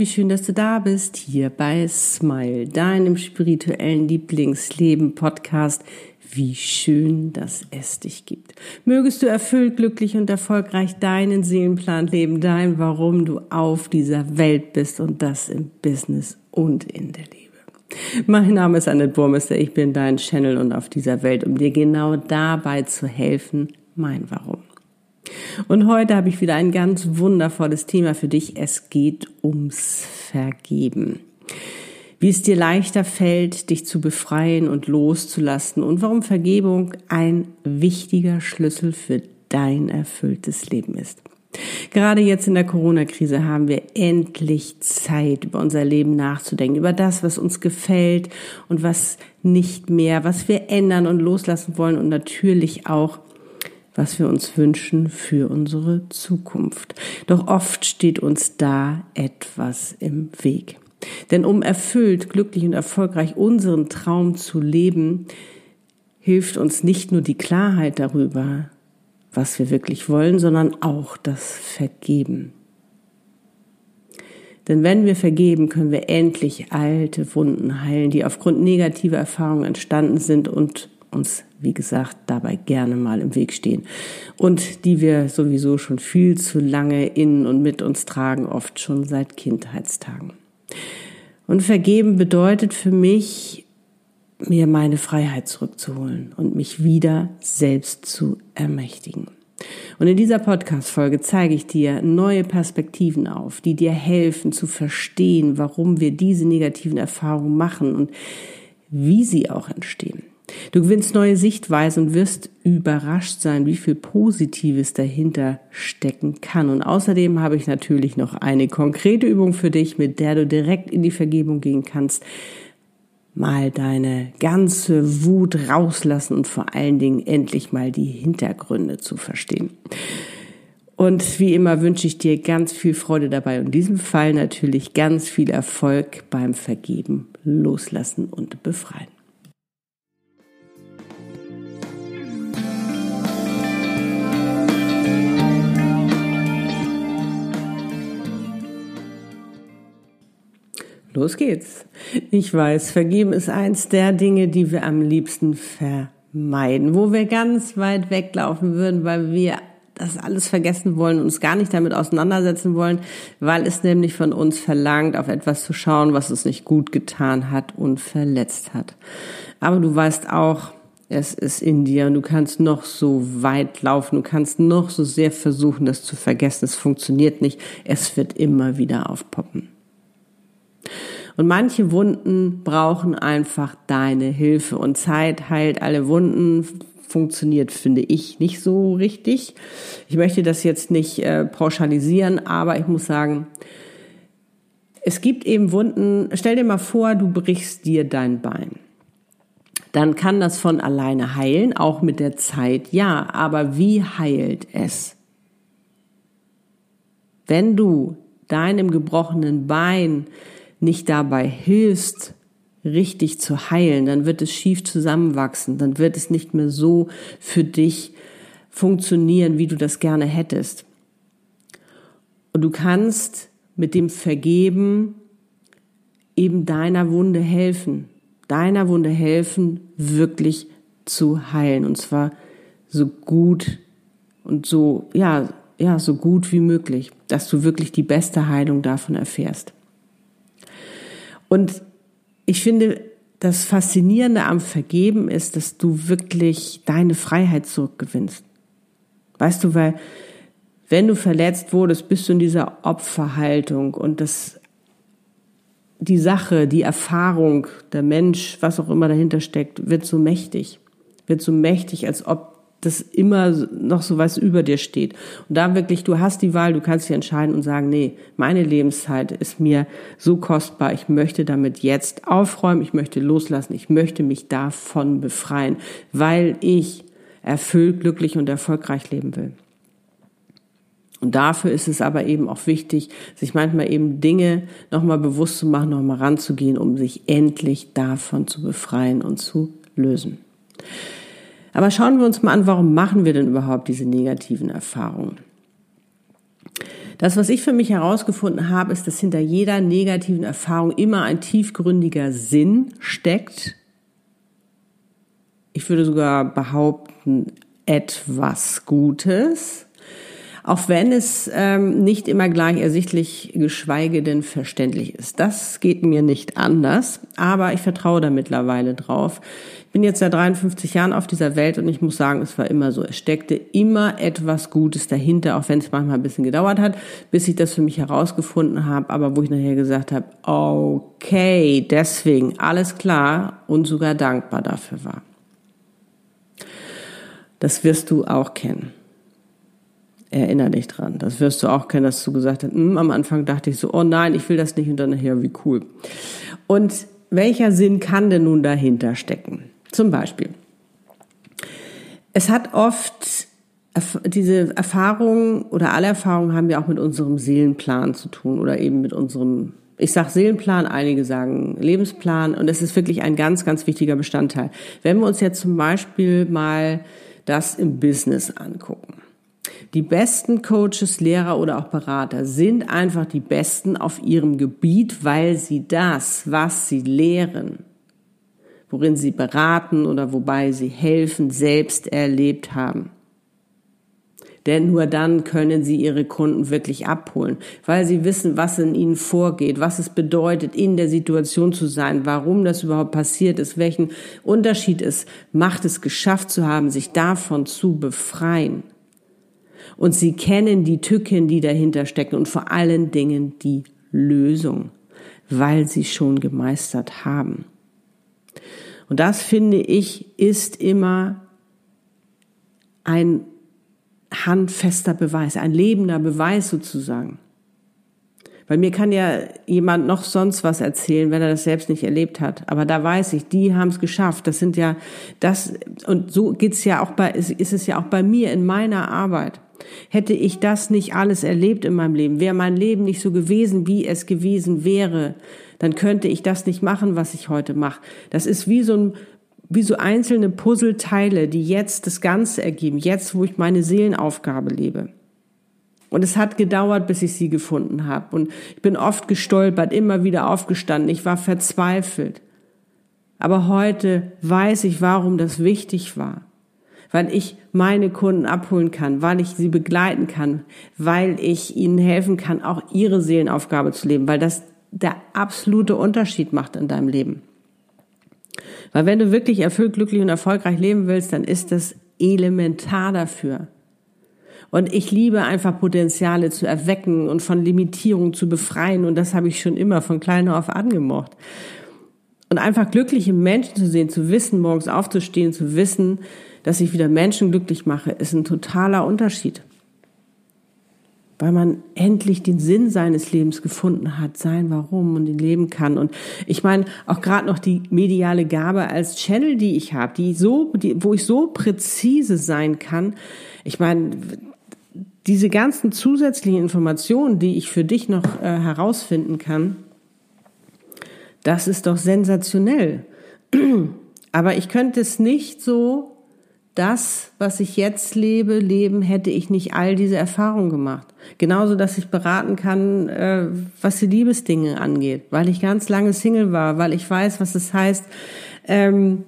wie schön, dass du da bist, hier bei Smile, deinem spirituellen Lieblingsleben-Podcast. Wie schön, dass es dich gibt. Mögest du erfüllt, glücklich und erfolgreich deinen Seelenplan leben, dein Warum du auf dieser Welt bist und das im Business und in der Liebe. Mein Name ist Annette Burmester, ich bin dein Channel und auf dieser Welt, um dir genau dabei zu helfen, mein Warum. Und heute habe ich wieder ein ganz wundervolles Thema für dich. Es geht ums Vergeben. Wie es dir leichter fällt, dich zu befreien und loszulassen und warum Vergebung ein wichtiger Schlüssel für dein erfülltes Leben ist. Gerade jetzt in der Corona-Krise haben wir endlich Zeit, über unser Leben nachzudenken, über das, was uns gefällt und was nicht mehr, was wir ändern und loslassen wollen und natürlich auch, was wir uns wünschen für unsere Zukunft. Doch oft steht uns da etwas im Weg. Denn um erfüllt, glücklich und erfolgreich unseren Traum zu leben, hilft uns nicht nur die Klarheit darüber, was wir wirklich wollen, sondern auch das Vergeben. Denn wenn wir vergeben, können wir endlich alte Wunden heilen, die aufgrund negativer Erfahrungen entstanden sind und uns, wie gesagt, dabei gerne mal im Weg stehen und die wir sowieso schon viel zu lange in und mit uns tragen, oft schon seit Kindheitstagen. Und vergeben bedeutet für mich, mir meine Freiheit zurückzuholen und mich wieder selbst zu ermächtigen. Und in dieser Podcast-Folge zeige ich dir neue Perspektiven auf, die dir helfen zu verstehen, warum wir diese negativen Erfahrungen machen und wie sie auch entstehen. Du gewinnst neue Sichtweisen und wirst überrascht sein, wie viel Positives dahinter stecken kann. Und außerdem habe ich natürlich noch eine konkrete Übung für dich, mit der du direkt in die Vergebung gehen kannst. Mal deine ganze Wut rauslassen und vor allen Dingen endlich mal die Hintergründe zu verstehen. Und wie immer wünsche ich dir ganz viel Freude dabei und in diesem Fall natürlich ganz viel Erfolg beim Vergeben, Loslassen und Befreien. Los geht's. Ich weiß, vergeben ist eins der Dinge, die wir am liebsten vermeiden, wo wir ganz weit weglaufen würden, weil wir das alles vergessen wollen und uns gar nicht damit auseinandersetzen wollen, weil es nämlich von uns verlangt, auf etwas zu schauen, was es nicht gut getan hat und verletzt hat. Aber du weißt auch, es ist in dir und du kannst noch so weit laufen, du kannst noch so sehr versuchen, das zu vergessen. Es funktioniert nicht. Es wird immer wieder aufpoppen. Und manche Wunden brauchen einfach deine Hilfe. Und Zeit heilt alle Wunden, funktioniert, finde ich, nicht so richtig. Ich möchte das jetzt nicht äh, pauschalisieren, aber ich muss sagen, es gibt eben Wunden. Stell dir mal vor, du brichst dir dein Bein. Dann kann das von alleine heilen, auch mit der Zeit, ja. Aber wie heilt es? Wenn du deinem gebrochenen Bein nicht dabei hilfst, richtig zu heilen, dann wird es schief zusammenwachsen, dann wird es nicht mehr so für dich funktionieren, wie du das gerne hättest. Und du kannst mit dem Vergeben eben deiner Wunde helfen, deiner Wunde helfen, wirklich zu heilen. Und zwar so gut und so, ja, ja, so gut wie möglich, dass du wirklich die beste Heilung davon erfährst. Und ich finde, das Faszinierende am Vergeben ist, dass du wirklich deine Freiheit zurückgewinnst. Weißt du, weil wenn du verletzt wurdest, bist du in dieser Opferhaltung und das, die Sache, die Erfahrung, der Mensch, was auch immer dahinter steckt, wird so mächtig. Wird so mächtig, als ob das immer noch so was über dir steht. Und da wirklich, du hast die Wahl, du kannst dich entscheiden und sagen, nee, meine Lebenszeit ist mir so kostbar, ich möchte damit jetzt aufräumen, ich möchte loslassen, ich möchte mich davon befreien, weil ich erfüllt, glücklich und erfolgreich leben will. Und dafür ist es aber eben auch wichtig, sich manchmal eben Dinge nochmal bewusst zu machen, nochmal ranzugehen, um sich endlich davon zu befreien und zu lösen. Aber schauen wir uns mal an, warum machen wir denn überhaupt diese negativen Erfahrungen? Das, was ich für mich herausgefunden habe, ist, dass hinter jeder negativen Erfahrung immer ein tiefgründiger Sinn steckt. Ich würde sogar behaupten, etwas Gutes auch wenn es ähm, nicht immer gleich ersichtlich, geschweige denn verständlich ist. Das geht mir nicht anders, aber ich vertraue da mittlerweile drauf. Ich bin jetzt seit 53 Jahren auf dieser Welt und ich muss sagen, es war immer so. Es steckte immer etwas Gutes dahinter, auch wenn es manchmal ein bisschen gedauert hat, bis ich das für mich herausgefunden habe, aber wo ich nachher gesagt habe, okay, deswegen alles klar und sogar dankbar dafür war. Das wirst du auch kennen. Erinner dich dran. Das wirst du auch kennen, dass du gesagt hast, hm, am Anfang dachte ich so, oh nein, ich will das nicht und dann nachher, wie cool. Und welcher Sinn kann denn nun dahinter stecken? Zum Beispiel, es hat oft diese Erfahrungen oder alle Erfahrungen haben wir auch mit unserem Seelenplan zu tun oder eben mit unserem, ich sage Seelenplan, einige sagen Lebensplan und es ist wirklich ein ganz, ganz wichtiger Bestandteil. Wenn wir uns jetzt zum Beispiel mal das im Business angucken. Die besten Coaches, Lehrer oder auch Berater sind einfach die besten auf ihrem Gebiet, weil sie das, was sie lehren, worin sie beraten oder wobei sie helfen, selbst erlebt haben. Denn nur dann können sie ihre Kunden wirklich abholen, weil sie wissen, was in ihnen vorgeht, was es bedeutet, in der Situation zu sein, warum das überhaupt passiert ist, welchen Unterschied es macht, es geschafft zu haben, sich davon zu befreien. Und sie kennen die Tücken, die dahinter stecken und vor allen Dingen die Lösung, weil sie schon gemeistert haben. Und das finde ich ist immer ein handfester Beweis, ein lebender Beweis sozusagen. Weil mir kann ja jemand noch sonst was erzählen, wenn er das selbst nicht erlebt hat. Aber da weiß ich, die haben es geschafft. Das sind ja das und so geht's ja auch bei ist, ist es ja auch bei mir in meiner Arbeit. Hätte ich das nicht alles erlebt in meinem Leben, wäre mein Leben nicht so gewesen, wie es gewesen wäre, dann könnte ich das nicht machen, was ich heute mache. Das ist wie so ein wie so einzelne Puzzleteile, die jetzt das Ganze ergeben, jetzt, wo ich meine Seelenaufgabe lebe. Und es hat gedauert, bis ich sie gefunden habe. Und ich bin oft gestolpert, immer wieder aufgestanden. Ich war verzweifelt. Aber heute weiß ich, warum das wichtig war weil ich meine Kunden abholen kann, weil ich sie begleiten kann, weil ich ihnen helfen kann, auch ihre Seelenaufgabe zu leben, weil das der absolute Unterschied macht in deinem Leben. Weil wenn du wirklich erfüllt, glücklich und erfolgreich leben willst, dann ist das elementar dafür. Und ich liebe einfach Potenziale zu erwecken und von Limitierungen zu befreien. Und das habe ich schon immer von klein auf angemocht. Und einfach glückliche Menschen zu sehen, zu wissen, morgens aufzustehen, zu wissen, dass ich wieder Menschen glücklich mache, ist ein totaler Unterschied. Weil man endlich den Sinn seines Lebens gefunden hat, sein Warum und ihn leben kann. Und ich meine, auch gerade noch die mediale Gabe als Channel, die ich habe, die so, die, wo ich so präzise sein kann. Ich meine, diese ganzen zusätzlichen Informationen, die ich für dich noch äh, herausfinden kann, das ist doch sensationell. Aber ich könnte es nicht so das, was ich jetzt lebe, leben, hätte ich nicht all diese Erfahrungen gemacht. Genauso, dass ich beraten kann, äh, was die Liebesdinge angeht, weil ich ganz lange Single war, weil ich weiß, was es heißt, ähm,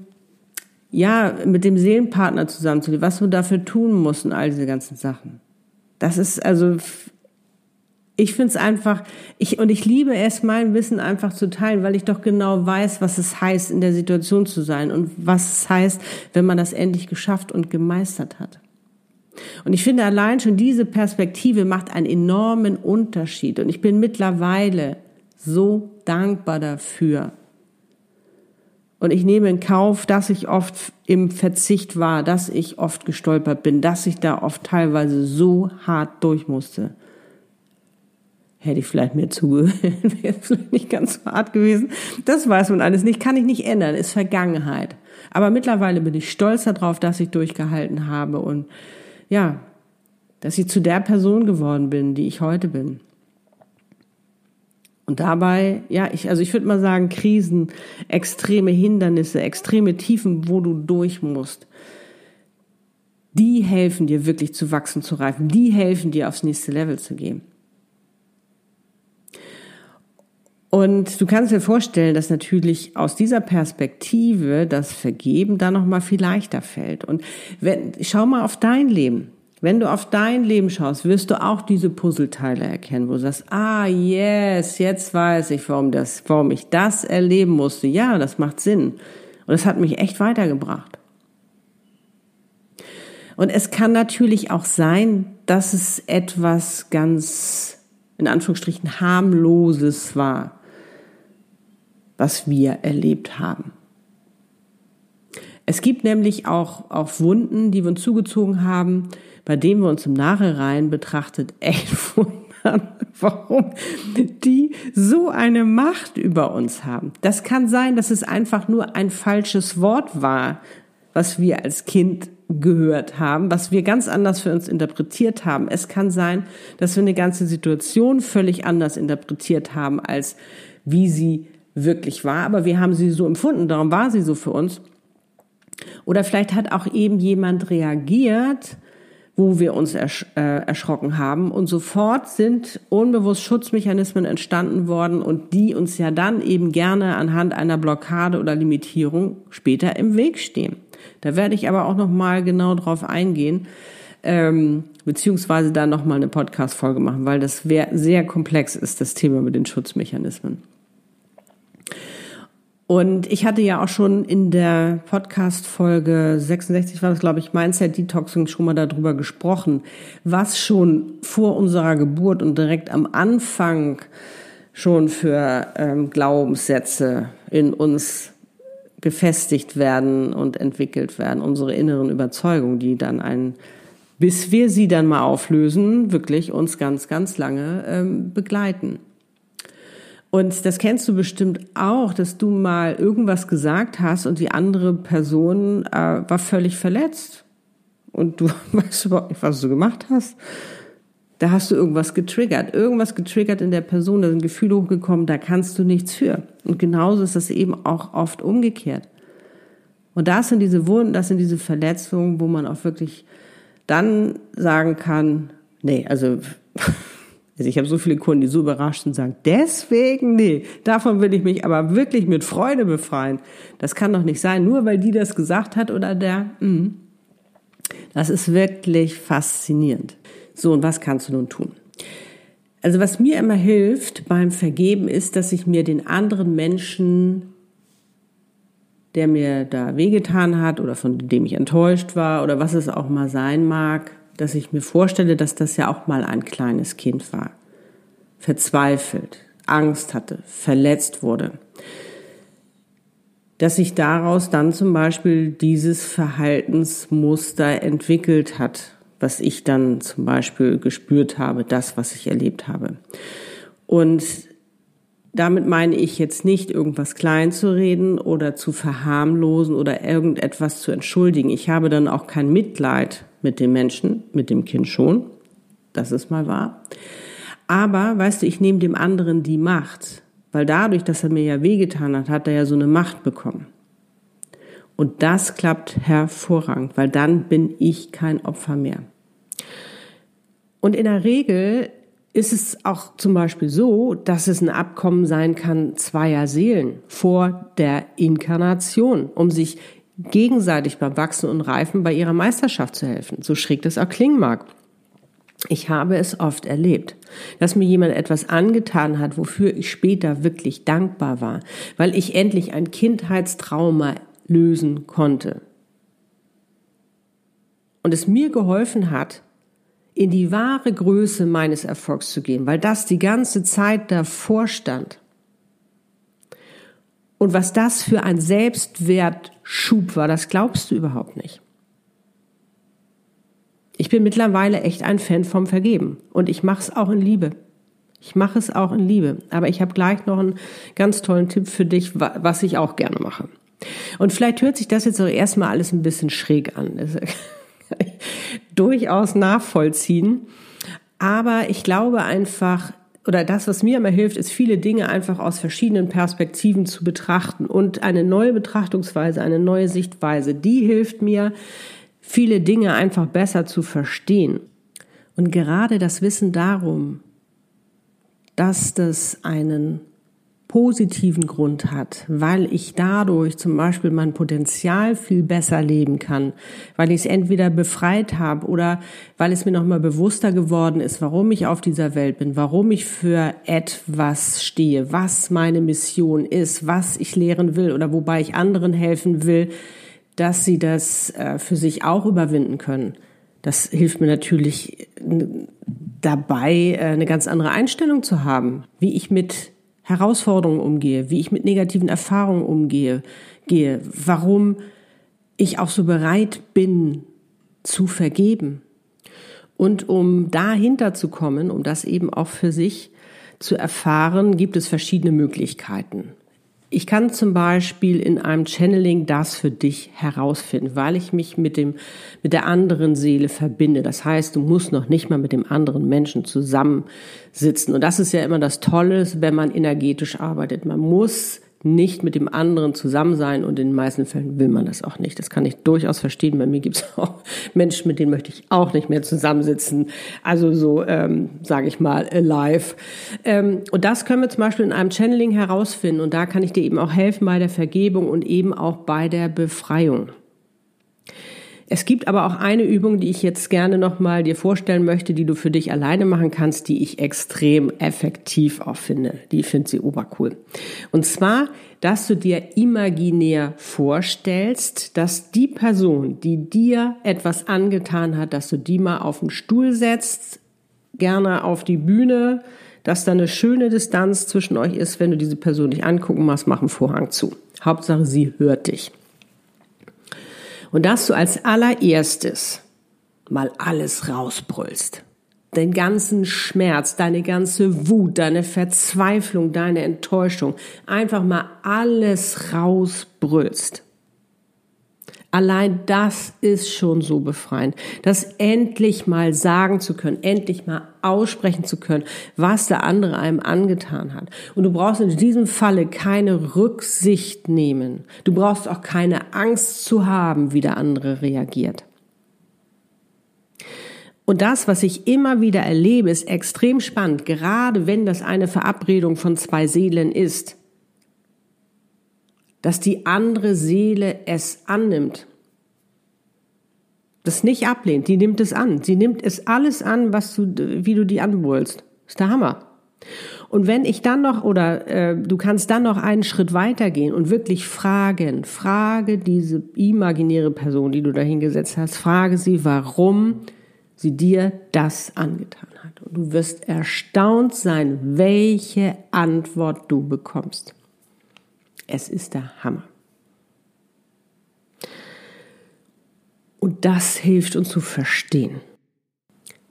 ja, mit dem Seelenpartner zusammenzuleben, was du dafür tun musst und all diese ganzen Sachen. Das ist also ich finde es einfach, ich, und ich liebe es, mein Wissen einfach zu teilen, weil ich doch genau weiß, was es heißt, in der Situation zu sein und was es heißt, wenn man das endlich geschafft und gemeistert hat. Und ich finde allein schon diese Perspektive macht einen enormen Unterschied. Und ich bin mittlerweile so dankbar dafür. Und ich nehme in Kauf, dass ich oft im Verzicht war, dass ich oft gestolpert bin, dass ich da oft teilweise so hart durch musste hätte ich vielleicht mir zugehört, wäre vielleicht nicht ganz so hart gewesen. Das weiß man alles nicht, kann ich nicht ändern, ist Vergangenheit. Aber mittlerweile bin ich stolz darauf, dass ich durchgehalten habe und ja, dass ich zu der Person geworden bin, die ich heute bin. Und dabei, ja, ich, also ich würde mal sagen, Krisen, extreme Hindernisse, extreme Tiefen, wo du durch musst, die helfen dir wirklich zu wachsen, zu reifen, die helfen dir aufs nächste Level zu gehen. Und du kannst dir vorstellen, dass natürlich aus dieser Perspektive das Vergeben dann noch mal viel leichter fällt. Und wenn, schau mal auf dein Leben. Wenn du auf dein Leben schaust, wirst du auch diese Puzzleteile erkennen, wo du sagst, ah, yes, jetzt weiß ich, warum das, warum ich das erleben musste. Ja, das macht Sinn. Und das hat mich echt weitergebracht. Und es kann natürlich auch sein, dass es etwas ganz, in Anführungsstrichen, harmloses war, was wir erlebt haben. Es gibt nämlich auch, auch Wunden, die wir uns zugezogen haben, bei dem wir uns im Nachhinein betrachtet echt wundern, warum die so eine Macht über uns haben. Das kann sein, dass es einfach nur ein falsches Wort war, was wir als Kind gehört haben, was wir ganz anders für uns interpretiert haben. Es kann sein, dass wir eine ganze Situation völlig anders interpretiert haben, als wie sie wirklich war, aber wir haben sie so empfunden, darum war sie so für uns. Oder vielleicht hat auch eben jemand reagiert, wo wir uns ersch äh, erschrocken haben. Und sofort sind unbewusst Schutzmechanismen entstanden worden und die uns ja dann eben gerne anhand einer Blockade oder Limitierung später im Weg stehen. Da werde ich aber auch noch mal genau drauf eingehen, ähm, beziehungsweise da noch mal eine Podcast-Folge machen, weil das sehr komplex ist, das Thema mit den Schutzmechanismen. Und ich hatte ja auch schon in der Podcast-Folge 66 war das, glaube ich, Mindset Detoxing schon mal darüber gesprochen, was schon vor unserer Geburt und direkt am Anfang schon für ähm, Glaubenssätze in uns gefestigt werden und entwickelt werden, unsere inneren Überzeugungen, die dann ein, bis wir sie dann mal auflösen, wirklich uns ganz, ganz lange ähm, begleiten. Und das kennst du bestimmt auch, dass du mal irgendwas gesagt hast und die andere Person äh, war völlig verletzt. Und du weißt überhaupt nicht, was du gemacht hast. Da hast du irgendwas getriggert. Irgendwas getriggert in der Person, da sind Gefühle hochgekommen, da kannst du nichts für. Und genauso ist das eben auch oft umgekehrt. Und das sind diese Wunden, das sind diese Verletzungen, wo man auch wirklich dann sagen kann, nee, also also ich habe so viele Kunden, die so überrascht sind und sagen, deswegen, nee, davon will ich mich aber wirklich mit Freude befreien. Das kann doch nicht sein, nur weil die das gesagt hat oder der. Mh. Das ist wirklich faszinierend. So, und was kannst du nun tun? Also was mir immer hilft beim Vergeben ist, dass ich mir den anderen Menschen, der mir da wehgetan hat oder von dem ich enttäuscht war oder was es auch mal sein mag, dass ich mir vorstelle, dass das ja auch mal ein kleines Kind war. Verzweifelt, Angst hatte, verletzt wurde. Dass sich daraus dann zum Beispiel dieses Verhaltensmuster entwickelt hat, was ich dann zum Beispiel gespürt habe, das, was ich erlebt habe. Und damit meine ich jetzt nicht, irgendwas klein zu reden oder zu verharmlosen oder irgendetwas zu entschuldigen. Ich habe dann auch kein Mitleid mit dem Menschen, mit dem Kind schon. Das ist mal wahr. Aber, weißt du, ich nehme dem anderen die Macht, weil dadurch, dass er mir ja wehgetan hat, hat er ja so eine Macht bekommen. Und das klappt hervorragend, weil dann bin ich kein Opfer mehr. Und in der Regel ist es auch zum Beispiel so, dass es ein Abkommen sein kann zweier Seelen vor der Inkarnation, um sich gegenseitig beim Wachsen und Reifen bei ihrer Meisterschaft zu helfen. So schräg das auch klingen mag. Ich habe es oft erlebt, dass mir jemand etwas angetan hat, wofür ich später wirklich dankbar war, weil ich endlich ein Kindheitstrauma lösen konnte. Und es mir geholfen hat, in die wahre Größe meines Erfolgs zu gehen, weil das die ganze Zeit davor stand. Und was das für ein Selbstwertschub war, das glaubst du überhaupt nicht. Ich bin mittlerweile echt ein Fan vom Vergeben und ich mache es auch in Liebe. Ich mache es auch in Liebe. Aber ich habe gleich noch einen ganz tollen Tipp für dich, was ich auch gerne mache. Und vielleicht hört sich das jetzt auch erstmal alles ein bisschen schräg an. Das kann ich durchaus nachvollziehen. Aber ich glaube einfach, oder das, was mir immer hilft, ist viele Dinge einfach aus verschiedenen Perspektiven zu betrachten und eine neue Betrachtungsweise, eine neue Sichtweise, die hilft mir, viele Dinge einfach besser zu verstehen. Und gerade das Wissen darum, dass das einen positiven Grund hat, weil ich dadurch zum Beispiel mein Potenzial viel besser leben kann, weil ich es entweder befreit habe oder weil es mir nochmal bewusster geworden ist, warum ich auf dieser Welt bin, warum ich für etwas stehe, was meine Mission ist, was ich lehren will oder wobei ich anderen helfen will, dass sie das äh, für sich auch überwinden können. Das hilft mir natürlich dabei, äh, eine ganz andere Einstellung zu haben, wie ich mit Herausforderungen umgehe, wie ich mit negativen Erfahrungen umgehe, gehe, warum ich auch so bereit bin zu vergeben. Und um dahinter zu kommen, um das eben auch für sich zu erfahren, gibt es verschiedene Möglichkeiten. Ich kann zum Beispiel in einem Channeling das für dich herausfinden, weil ich mich mit dem, mit der anderen Seele verbinde. Das heißt, du musst noch nicht mal mit dem anderen Menschen zusammensitzen. Und das ist ja immer das Tolle, wenn man energetisch arbeitet. Man muss nicht mit dem anderen zusammen sein und in den meisten Fällen will man das auch nicht. Das kann ich durchaus verstehen. Bei mir gibt es auch Menschen, mit denen möchte ich auch nicht mehr zusammensitzen. Also so, ähm, sage ich mal, alive. Ähm, und das können wir zum Beispiel in einem Channeling herausfinden und da kann ich dir eben auch helfen bei der Vergebung und eben auch bei der Befreiung. Es gibt aber auch eine Übung, die ich jetzt gerne nochmal dir vorstellen möchte, die du für dich alleine machen kannst, die ich extrem effektiv auch finde. Die finde sie obercool. Und zwar, dass du dir imaginär vorstellst, dass die Person, die dir etwas angetan hat, dass du die mal auf den Stuhl setzt, gerne auf die Bühne, dass da eine schöne Distanz zwischen euch ist, wenn du diese Person nicht angucken machst, mach einen Vorhang zu. Hauptsache, sie hört dich. Und dass du als allererstes mal alles rausbrüllst. Den ganzen Schmerz, deine ganze Wut, deine Verzweiflung, deine Enttäuschung. Einfach mal alles rausbrüllst. Allein das ist schon so befreiend, das endlich mal sagen zu können, endlich mal aussprechen zu können, was der andere einem angetan hat. Und du brauchst in diesem Falle keine Rücksicht nehmen. Du brauchst auch keine Angst zu haben, wie der andere reagiert. Und das, was ich immer wieder erlebe, ist extrem spannend, gerade wenn das eine Verabredung von zwei Seelen ist dass die andere Seele es annimmt. Das nicht ablehnt, die nimmt es an. Sie nimmt es alles an, was du, wie du die anwollst. Ist der Hammer. Und wenn ich dann noch, oder äh, du kannst dann noch einen Schritt weitergehen und wirklich fragen, frage diese imaginäre Person, die du da hingesetzt hast, frage sie, warum sie dir das angetan hat. Und du wirst erstaunt sein, welche Antwort du bekommst. Es ist der Hammer. Und das hilft uns zu verstehen.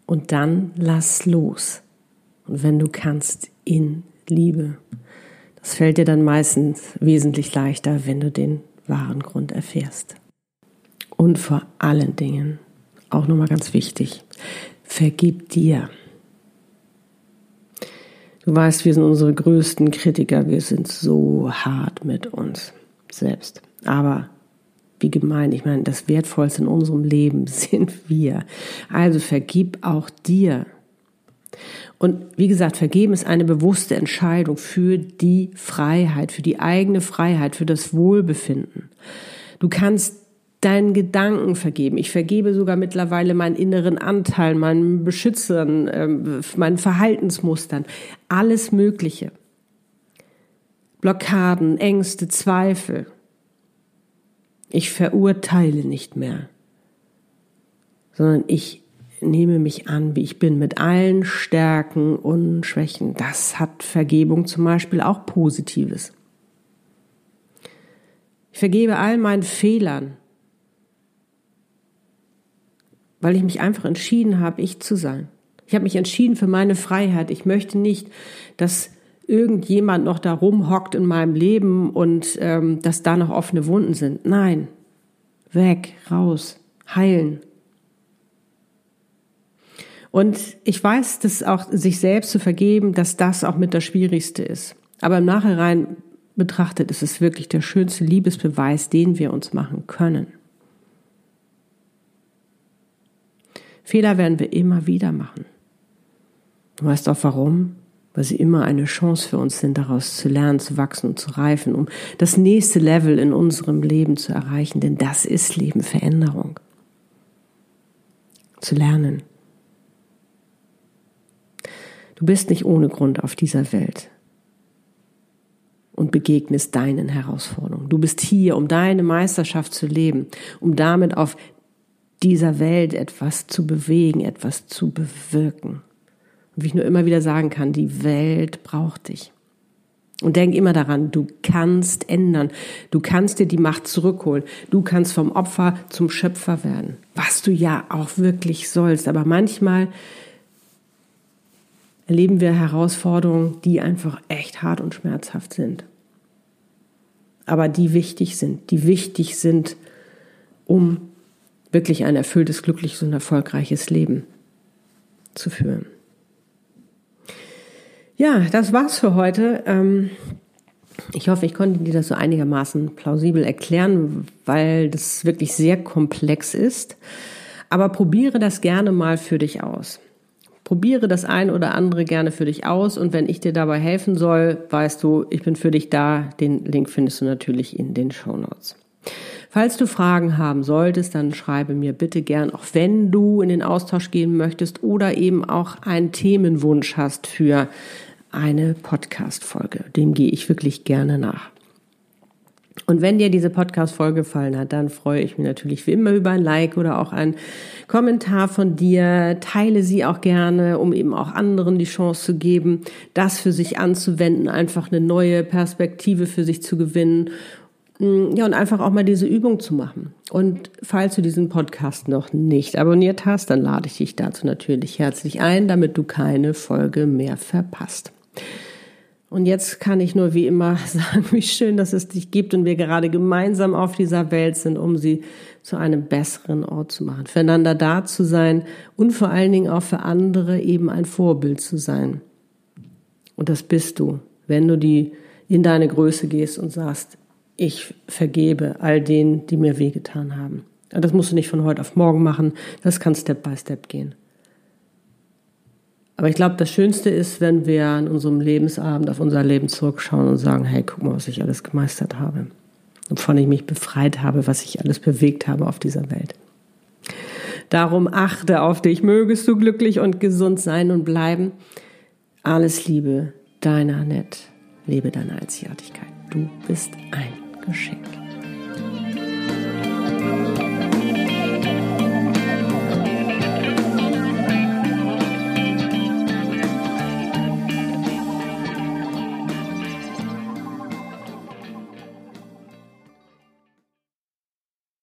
Und dann lass los. Und wenn du kannst, in Liebe. Das fällt dir dann meistens wesentlich leichter, wenn du den wahren Grund erfährst. Und vor allen Dingen, auch nochmal ganz wichtig, vergib dir. Du weißt, wir sind unsere größten Kritiker, wir sind so hart mit uns selbst. Aber wie gemein, ich meine, das Wertvollste in unserem Leben sind wir. Also vergib auch dir. Und wie gesagt, vergeben ist eine bewusste Entscheidung für die Freiheit, für die eigene Freiheit, für das Wohlbefinden. Du kannst deinen Gedanken vergeben. Ich vergebe sogar mittlerweile meinen inneren Anteil, meinen Beschützern, ähm, meinen Verhaltensmustern, alles Mögliche. Blockaden, Ängste, Zweifel. Ich verurteile nicht mehr, sondern ich nehme mich an, wie ich bin, mit allen Stärken und Schwächen. Das hat Vergebung zum Beispiel auch Positives. Ich vergebe all meinen Fehlern, weil ich mich einfach entschieden habe, ich zu sein. Ich habe mich entschieden für meine Freiheit. Ich möchte nicht, dass irgendjemand noch da rumhockt in meinem Leben und ähm, dass da noch offene Wunden sind. Nein, weg, raus, heilen. Und ich weiß, dass auch sich selbst zu vergeben, dass das auch mit das Schwierigste ist. Aber im Nachhinein betrachtet ist es wirklich der schönste Liebesbeweis, den wir uns machen können. Fehler werden wir immer wieder machen. Du weißt auch warum? weil sie immer eine Chance für uns sind, daraus zu lernen, zu wachsen und zu reifen, um das nächste Level in unserem Leben zu erreichen. Denn das ist Leben, Veränderung. Zu lernen. Du bist nicht ohne Grund auf dieser Welt und begegnest deinen Herausforderungen. Du bist hier, um deine Meisterschaft zu leben, um damit auf dieser Welt etwas zu bewegen, etwas zu bewirken. Wie ich nur immer wieder sagen kann, die Welt braucht dich. Und denk immer daran, du kannst ändern. Du kannst dir die Macht zurückholen. Du kannst vom Opfer zum Schöpfer werden. Was du ja auch wirklich sollst. Aber manchmal erleben wir Herausforderungen, die einfach echt hart und schmerzhaft sind. Aber die wichtig sind. Die wichtig sind, um wirklich ein erfülltes, glückliches und erfolgreiches Leben zu führen. Ja, das war's für heute. Ähm, ich hoffe, ich konnte dir das so einigermaßen plausibel erklären, weil das wirklich sehr komplex ist. Aber probiere das gerne mal für dich aus. Probiere das ein oder andere gerne für dich aus und wenn ich dir dabei helfen soll, weißt du, ich bin für dich da. Den Link findest du natürlich in den Show Notes. Falls du Fragen haben solltest, dann schreibe mir bitte gern, auch wenn du in den Austausch gehen möchtest oder eben auch einen Themenwunsch hast für eine Podcast-Folge. Dem gehe ich wirklich gerne nach. Und wenn dir diese Podcast-Folge gefallen hat, dann freue ich mich natürlich wie immer über ein Like oder auch einen Kommentar von dir. Teile sie auch gerne, um eben auch anderen die Chance zu geben, das für sich anzuwenden, einfach eine neue Perspektive für sich zu gewinnen. Mm, ja, und einfach auch mal diese Übung zu machen. Und falls du diesen Podcast noch nicht abonniert hast, dann lade ich dich dazu natürlich herzlich ein, damit du keine Folge mehr verpasst. Und jetzt kann ich nur wie immer sagen, wie schön, dass es dich gibt und wir gerade gemeinsam auf dieser Welt sind, um sie zu einem besseren Ort zu machen, füreinander da zu sein und vor allen Dingen auch für andere eben ein Vorbild zu sein. Und das bist du, wenn du die in deine Größe gehst und sagst, ich vergebe all denen, die mir wehgetan haben. Das musst du nicht von heute auf morgen machen, das kann Step by Step gehen. Aber ich glaube, das Schönste ist, wenn wir an unserem Lebensabend auf unser Leben zurückschauen und sagen, hey, guck mal, was ich alles gemeistert habe. Wovon ich mich befreit habe, was ich alles bewegt habe auf dieser Welt. Darum achte auf dich, mögest du glücklich und gesund sein und bleiben. Alles Liebe, deine Annette. Lebe deine Einzigartigkeit. Du bist ein Geschenk.